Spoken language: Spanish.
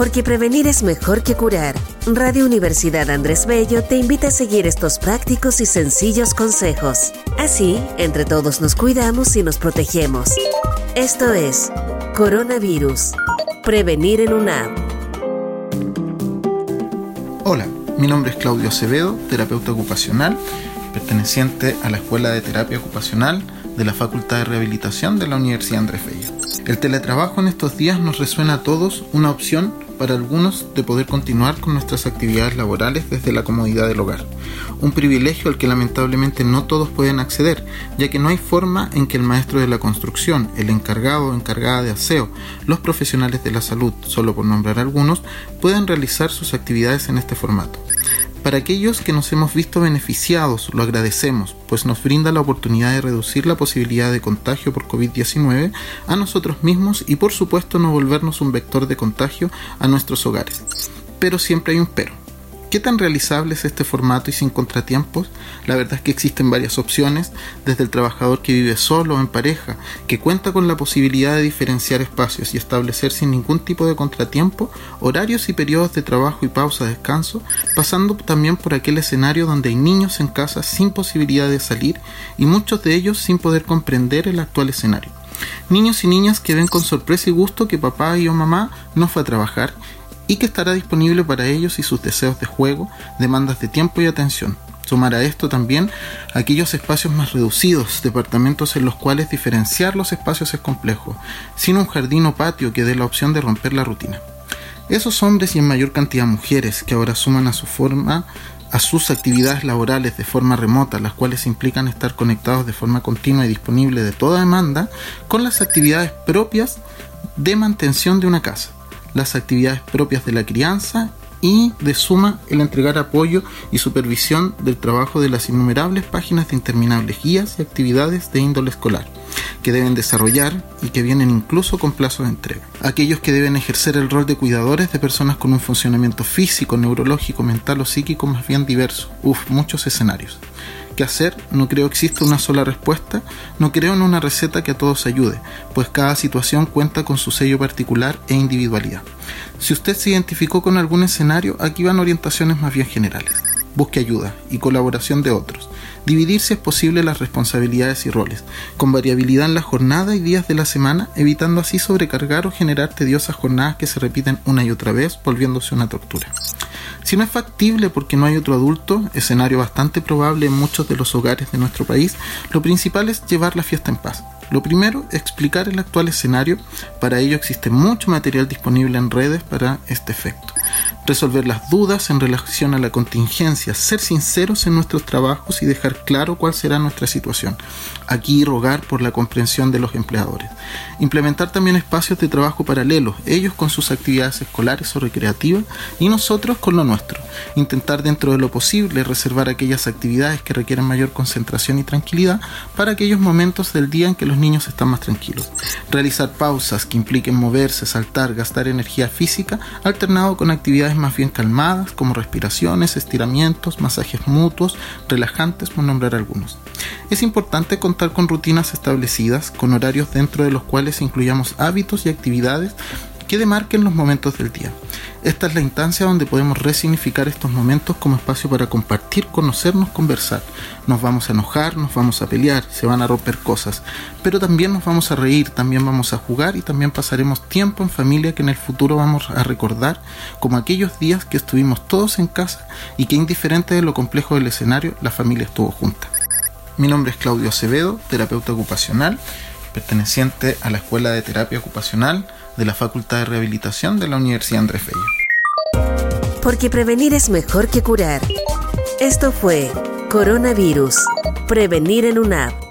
Porque prevenir es mejor que curar. Radio Universidad Andrés Bello te invita a seguir estos prácticos y sencillos consejos. Así, entre todos nos cuidamos y nos protegemos. Esto es Coronavirus. Prevenir en UNAM. Hola, mi nombre es Claudio Acevedo, terapeuta ocupacional, perteneciente a la Escuela de Terapia Ocupacional de la Facultad de Rehabilitación de la Universidad Andrés Bello. El teletrabajo en estos días nos resuena a todos una opción para algunos de poder continuar con nuestras actividades laborales desde la comodidad del hogar. Un privilegio al que lamentablemente no todos pueden acceder, ya que no hay forma en que el maestro de la construcción, el encargado o encargada de aseo, los profesionales de la salud, solo por nombrar algunos, puedan realizar sus actividades en este formato. Para aquellos que nos hemos visto beneficiados, lo agradecemos, pues nos brinda la oportunidad de reducir la posibilidad de contagio por COVID-19 a nosotros mismos y por supuesto no volvernos un vector de contagio a nuestros hogares. Pero siempre hay un pero. ¿Qué tan realizable es este formato y sin contratiempos? La verdad es que existen varias opciones, desde el trabajador que vive solo o en pareja, que cuenta con la posibilidad de diferenciar espacios y establecer sin ningún tipo de contratiempo horarios y periodos de trabajo y pausa de descanso, pasando también por aquel escenario donde hay niños en casa sin posibilidad de salir y muchos de ellos sin poder comprender el actual escenario. Niños y niñas que ven con sorpresa y gusto que papá y o mamá no fue a trabajar y que estará disponible para ellos y sus deseos de juego, demandas de tiempo y atención. Sumar a esto también aquellos espacios más reducidos, departamentos en los cuales diferenciar los espacios es complejo, sin un jardín o patio que dé la opción de romper la rutina. Esos hombres y en mayor cantidad mujeres que ahora suman a su forma a sus actividades laborales de forma remota, las cuales implican estar conectados de forma continua y disponible de toda demanda, con las actividades propias de mantención de una casa las actividades propias de la crianza y de suma el entregar apoyo y supervisión del trabajo de las innumerables páginas de interminables guías y actividades de índole escolar que deben desarrollar y que vienen incluso con plazo de entrega. Aquellos que deben ejercer el rol de cuidadores de personas con un funcionamiento físico, neurológico, mental o psíquico más bien diverso. Uf, muchos escenarios hacer, no creo que exista una sola respuesta, no creo en una receta que a todos ayude, pues cada situación cuenta con su sello particular e individualidad. Si usted se identificó con algún escenario, aquí van orientaciones más bien generales. Busque ayuda y colaboración de otros. Dividir si es posible las responsabilidades y roles, con variabilidad en la jornada y días de la semana, evitando así sobrecargar o generar tediosas jornadas que se repiten una y otra vez, volviéndose una tortura. Si no es factible porque no hay otro adulto, escenario bastante probable en muchos de los hogares de nuestro país, lo principal es llevar la fiesta en paz. Lo primero, explicar el actual escenario. Para ello existe mucho material disponible en redes para este efecto resolver las dudas en relación a la contingencia, ser sinceros en nuestros trabajos y dejar claro cuál será nuestra situación. Aquí rogar por la comprensión de los empleadores. Implementar también espacios de trabajo paralelos, ellos con sus actividades escolares o recreativas y nosotros con lo nuestro. Intentar dentro de lo posible reservar aquellas actividades que requieren mayor concentración y tranquilidad para aquellos momentos del día en que los niños están más tranquilos. Realizar pausas que impliquen moverse, saltar, gastar energía física, alternado con actividades más bien calmadas como respiraciones, estiramientos, masajes mutuos, relajantes por nombrar algunos. Es importante contar con rutinas establecidas, con horarios dentro de los cuales incluyamos hábitos y actividades que demarquen los momentos del día. Esta es la instancia donde podemos resignificar estos momentos como espacio para compartir, conocernos, conversar. Nos vamos a enojar, nos vamos a pelear, se van a romper cosas, pero también nos vamos a reír, también vamos a jugar y también pasaremos tiempo en familia que en el futuro vamos a recordar como aquellos días que estuvimos todos en casa y que indiferente de lo complejo del escenario, la familia estuvo junta. Mi nombre es Claudio Acevedo, terapeuta ocupacional, perteneciente a la Escuela de Terapia Ocupacional de la Facultad de Rehabilitación de la Universidad Andrés Bello. Porque prevenir es mejor que curar. Esto fue Coronavirus. Prevenir en UNAP